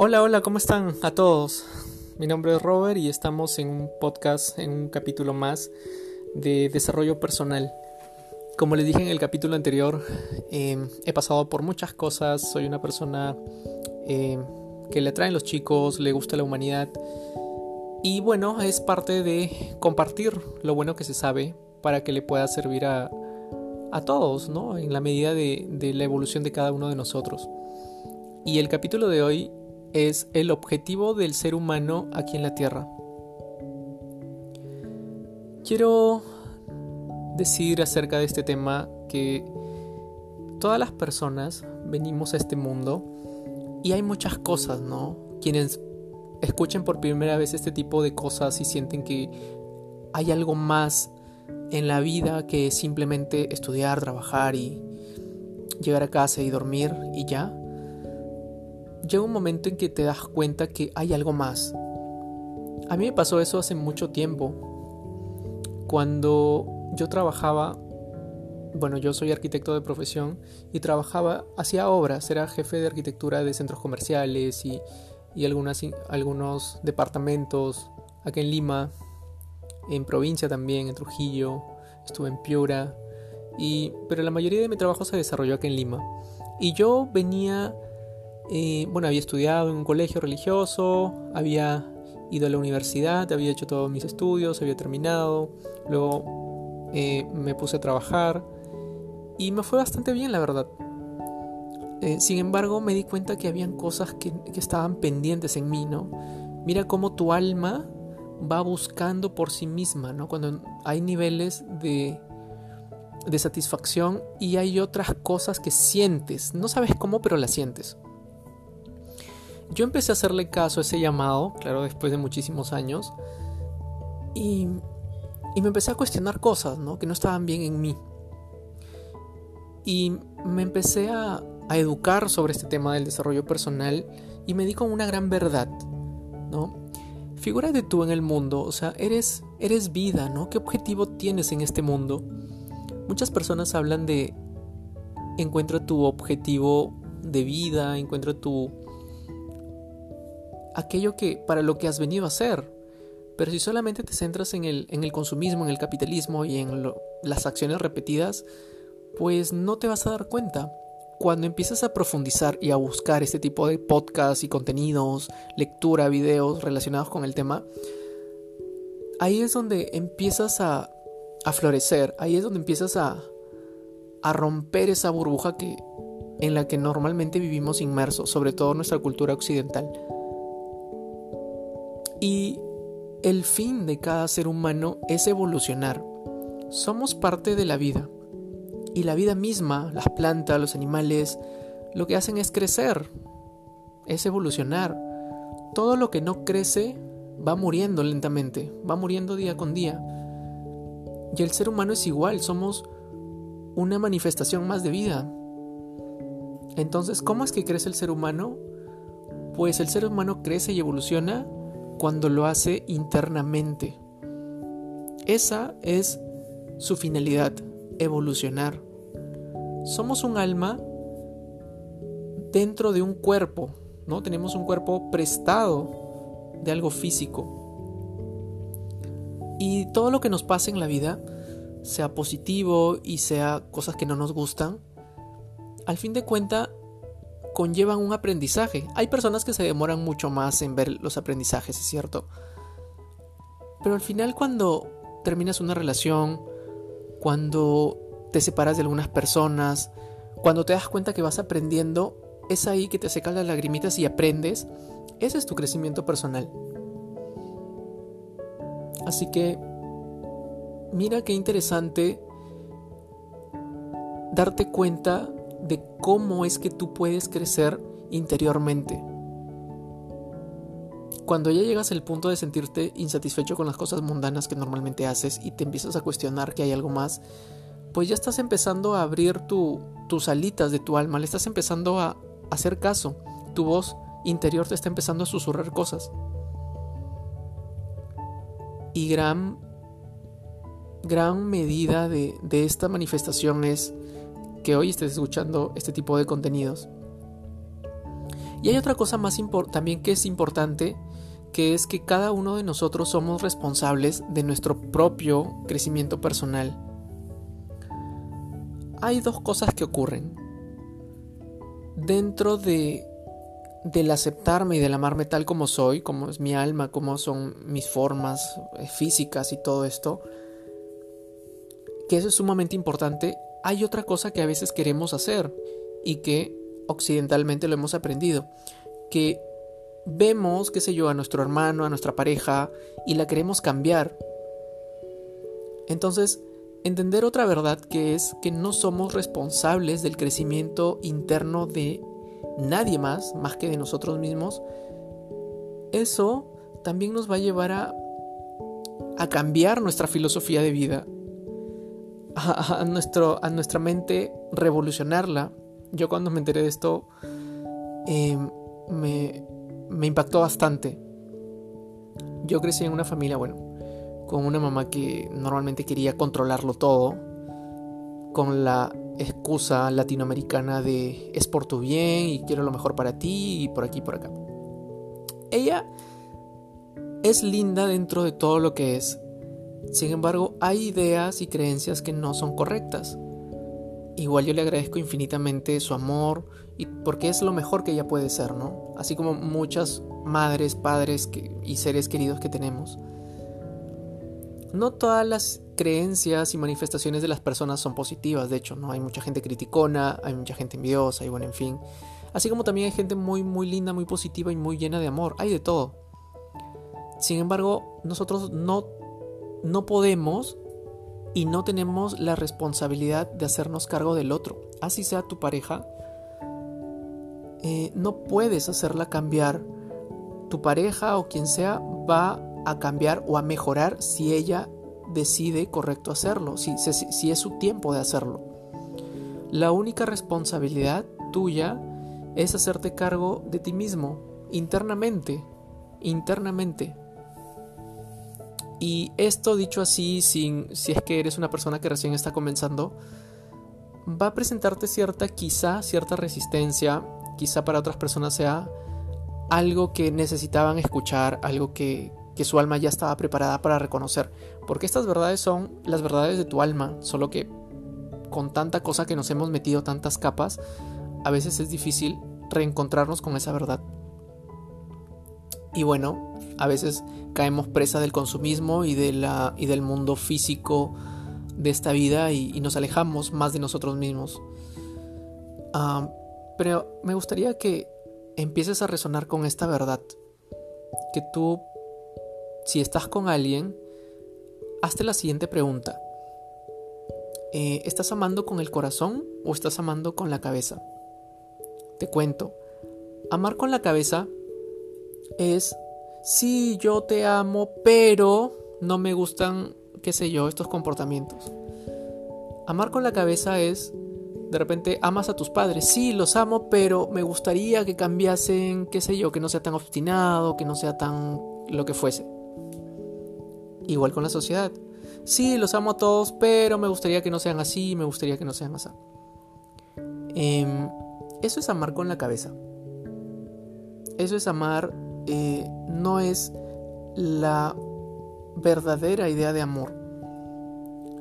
Hola, hola, ¿cómo están a todos? Mi nombre es Robert y estamos en un podcast, en un capítulo más de desarrollo personal. Como les dije en el capítulo anterior, em, he pasado por muchas cosas, soy una persona em, que le atraen los chicos, le gusta la humanidad y bueno, es parte de compartir lo bueno que se sabe para que le pueda servir a, a todos, ¿no? En la medida de, de la evolución de cada uno de nosotros. Y el capítulo de hoy es el objetivo del ser humano aquí en la Tierra. Quiero decir acerca de este tema que todas las personas venimos a este mundo y hay muchas cosas, ¿no? Quienes escuchen por primera vez este tipo de cosas y sienten que hay algo más en la vida que simplemente estudiar, trabajar y llegar a casa y dormir y ya. Llega un momento en que te das cuenta que hay algo más. A mí me pasó eso hace mucho tiempo. Cuando yo trabajaba, bueno, yo soy arquitecto de profesión y trabajaba, hacía obras, era jefe de arquitectura de centros comerciales y, y algunas, algunos departamentos aquí en Lima, en provincia también, en Trujillo, estuve en Piura, y, pero la mayoría de mi trabajo se desarrolló aquí en Lima. Y yo venía, eh, bueno, había estudiado en un colegio religioso, había ido a la universidad, había hecho todos mis estudios, había terminado, luego eh, me puse a trabajar y me fue bastante bien, la verdad. Eh, sin embargo, me di cuenta que habían cosas que, estaban pendientes en mí, ¿no? Mira cómo tu alma va buscando por sí misma, ¿no? Cuando hay niveles de, de satisfacción y hay otras cosas que sientes, no sabes cómo, pero las sientes. Yo empecé a hacerle caso a ese llamado, claro, después de muchísimos años, y y me empecé a cuestionar cosas, ¿no? Que no estaban bien en mí. Y me empecé a, a educar sobre este tema del desarrollo personal y me di con una gran verdad, ¿no? Figúrate tú en el mundo, o sea, eres, eres vida, ¿no? ¿Qué objetivo tienes en este mundo? Muchas personas hablan de encuentra tu objetivo de vida, encuentra tu aquello que para lo que has venido a hacer, pero si solamente te centras en el, en el consumismo, en el capitalismo y en las acciones repetidas, pues no te vas a dar cuenta. Cuando empiezas a profundizar y a buscar este tipo de podcasts y contenidos, lectura, videos relacionados con el tema, ahí es donde empiezas a, a florecer, ahí es donde empiezas a, a romper esa burbuja que, en la que normalmente vivimos inmersos, sobre todo nuestra cultura occidental. Y el fin de cada ser humano es evolucionar. Somos parte de la vida. Y la vida misma, las plantas, los animales, lo que hacen es crecer, es evolucionar. Todo lo que no crece va muriendo lentamente, va muriendo día con día. Y el ser humano es igual, somos una manifestación más de vida. Entonces, ¿cómo es que crece el ser humano? Pues el ser humano crece y evoluciona cuando lo hace internamente. Esa es su finalidad, evolucionar. Somos un alma dentro de un cuerpo, ¿no? Tenemos un cuerpo prestado de algo físico. Y todo lo que nos pasa en la vida, sea positivo y sea cosas que no nos gustan, al fin de cuentas conllevan un aprendizaje. Hay personas que se demoran mucho más en ver los aprendizajes, es cierto. Pero al final cuando terminas una relación, cuando te separas de algunas personas, cuando te das cuenta que vas aprendiendo, es ahí que te secan las lagrimitas y aprendes. Ese es tu crecimiento personal. Así que, mira qué interesante darte cuenta de cómo es que tú puedes crecer interiormente. Cuando ya llegas al punto de sentirte insatisfecho con las cosas mundanas que normalmente haces y te empiezas a cuestionar que hay algo más, pues ya estás empezando a abrir tu, tus alitas de tu alma, le estás empezando a, hacer caso, tu voz interior te está empezando a susurrar cosas. Y gran, gran medida de, de esta manifestación es que hoy estés escuchando este tipo de contenidos. Y hay otra cosa más también que es importante, que es que cada uno de nosotros somos responsables de nuestro propio crecimiento personal. Hay dos cosas que ocurren. Dentro de del aceptarme y del amarme tal como soy, como es mi alma, como son mis formas eh, físicas y todo esto, que eso es sumamente importante, hay otra cosa que a veces queremos hacer y que occidentalmente lo hemos aprendido, que vemos, qué sé yo, a nuestro hermano, a nuestra pareja y la queremos cambiar. Entonces, entender otra verdad que es que no somos responsables del crecimiento interno de nadie más, más que de nosotros mismos, eso también nos va a llevar a, a cambiar nuestra filosofía de vida, a, nuestro, a nuestra mente revolucionarla. Yo cuando me enteré de esto em, me, me impactó bastante. Yo crecí en una familia, bueno, con una mamá que normalmente quería controlarlo todo, con la excusa latinoamericana de es por tu bien y quiero lo mejor para ti y por aquí y por acá. Ella es linda dentro de todo lo que es. Sin embargo, hay ideas y creencias que no son correctas. Igual yo le agradezco infinitamente su amor y porque es lo mejor que ella puede ser, ¿no? Así como muchas madres, padres y seres queridos que tenemos. No todas las creencias y manifestaciones de las personas son positivas, de hecho, ¿no? Hay mucha gente criticona, hay mucha gente envidiosa y bueno, en fin. Así como también hay gente muy, muy linda, muy positiva y muy llena de amor, hay de todo. Sin embargo, nosotros no, no podemos y no tenemos la responsabilidad de hacernos cargo del otro. Así sea tu pareja, eh, no puedes hacerla cambiar. Tu pareja o quien sea va a cambiar o a mejorar si ella decide correcto hacerlo, si, si, es su tiempo de hacerlo. La única responsabilidad tuya es hacerte cargo de ti mismo, internamente, internamente. Y esto dicho así, sin, si es que eres una persona que recién está comenzando, va a presentarte cierta, quizá, cierta resistencia, quizá para otras personas sea algo que necesitaban escuchar, algo que, que su alma ya estaba preparada para reconocer, porque estas verdades son las verdades de tu alma, solo que con tanta cosa que nos hemos metido, tantas capas, a veces es difícil reencontrarnos con esa verdad. Y bueno, a veces caemos presa del consumismo y, del mundo físico de esta vida y, nos alejamos más de nosotros mismos. Ah, pero me gustaría que empieces a resonar con esta verdad, que tú si estás con alguien, hazte la siguiente pregunta. Eh, ¿Estás amando con el corazón o estás amando con la cabeza? Te cuento. Amar con la cabeza es, sí, yo te amo, pero no me gustan, qué sé yo, estos comportamientos. Amar con la cabeza es, de repente, amas a tus padres, sí, los amo, pero me gustaría que cambiasen, qué sé yo, que no sea tan obstinado, que no sea tan lo que fuese. Igual con la sociedad. Sí, los amo a todos, pero me gustaría que no sean así, me gustaría que no sean así. Em, eso es amar con la cabeza. Eso es amar, eh, no es la verdadera idea de amor.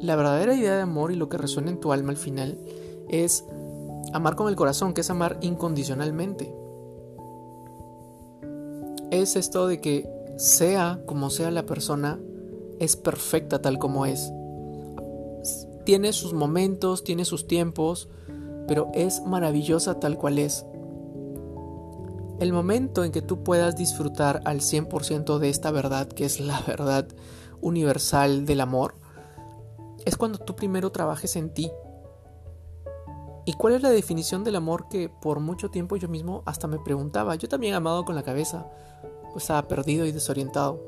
La verdadera idea de amor y lo que resuena en tu alma al final es amar con el corazón, que es amar incondicionalmente. Es esto de que sea como sea la persona, es perfecta tal como es. Tiene sus momentos, tiene sus tiempos, pero es maravillosa tal cual es. El momento en que tú puedas disfrutar al 100% de esta verdad, que es la verdad universal del amor, es cuando tú primero trabajes en ti. ¿Y cuál es la definición del amor que por mucho tiempo yo mismo hasta me preguntaba? Yo también amado con la cabeza, estaba perdido y desorientado.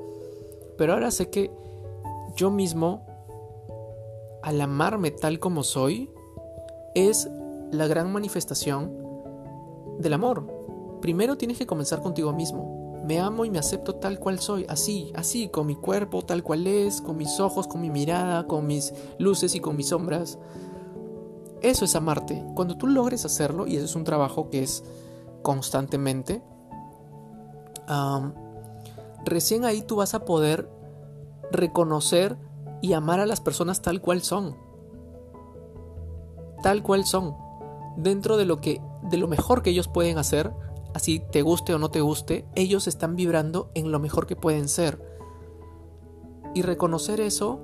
Pero ahora sé que yo mismo, al amarme tal como soy, es la gran manifestación del amor. Primero tienes que comenzar contigo mismo. Me amo y me acepto tal cual soy, así, así, con mi cuerpo tal cual es, con mis ojos, con mi mirada, con mis luces y con mis sombras. Eso es amarte. Cuando tú logres hacerlo, y eso es un trabajo que es constantemente, recién ahí tú vas a poder reconocer y amar a las personas tal cual son. Tal cual son. Dentro de lo que de lo mejor que ellos pueden hacer, así te guste o no te guste, ellos están vibrando en lo mejor que pueden ser. Y reconocer eso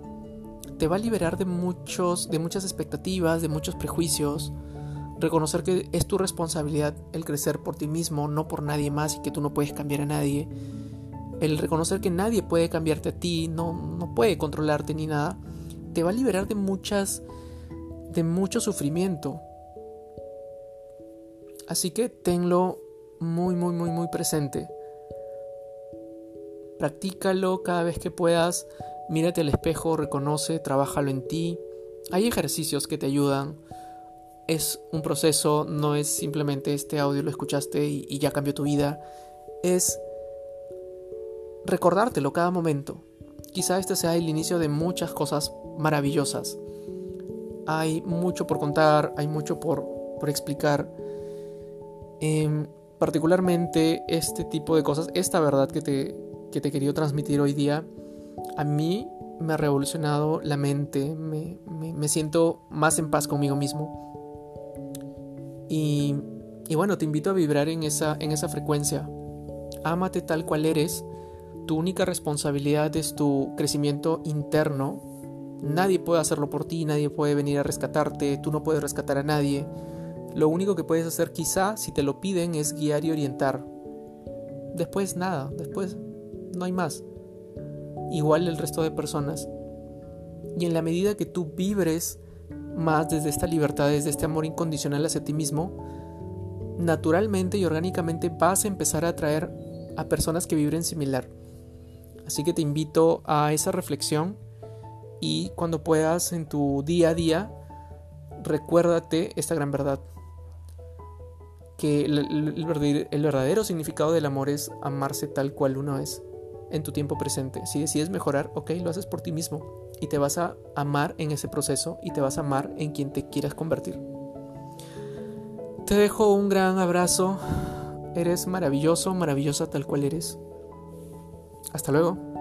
te va a liberar de muchos de muchas expectativas, de muchos prejuicios. Reconocer que es tu responsabilidad el crecer por ti mismo, no por nadie más y que tú no puedes cambiar a nadie. El reconocer que nadie puede cambiarte a ti, no, no puede controlarte ni nada, te va a liberar de muchas de mucho sufrimiento. Así que tenlo muy, muy, muy, muy presente. Practícalo cada vez que puedas. Mírate al espejo, reconoce, trabájalo en ti. Hay ejercicios que te ayudan. Es un proceso, no es simplemente este audio lo escuchaste y, ya cambió tu vida. Es recordártelo cada momento. Quizá este sea el inicio de muchas cosas maravillosas. Hay mucho por contar, hay mucho por, por explicar. Em, particularmente este tipo de cosas, esta verdad que te, que te he transmitir hoy día, a mí me ha revolucionado la mente, me, me, siento más en paz conmigo mismo. Y, y, bueno, te invito a vibrar en esa, en esa frecuencia. Ámate tal cual eres. Tu única responsabilidad es tu crecimiento interno. Nadie puede hacerlo por ti, nadie puede venir a rescatarte, tú no puedes rescatar a nadie. Lo único que puedes hacer quizá, si te lo piden, es guiar y orientar. Después nada, después no hay más. Igual el resto de personas. Y en la medida que tú vibres más desde esta libertad, desde este amor incondicional hacia ti mismo, naturalmente y orgánicamente vas a empezar a atraer a personas que vibren similar. Así que te invito a esa reflexión y cuando puedas en tu día a día, recuérdate esta gran verdad que el, verdadero significado del amor es amarse tal cual uno es en tu tiempo presente. Si decides mejorar, ok, lo haces por ti mismo y te vas a amar en ese proceso y te vas a amar en quien te quieras convertir. Te dejo un gran abrazo. Eres maravilloso, maravillosa tal cual eres. Hasta luego.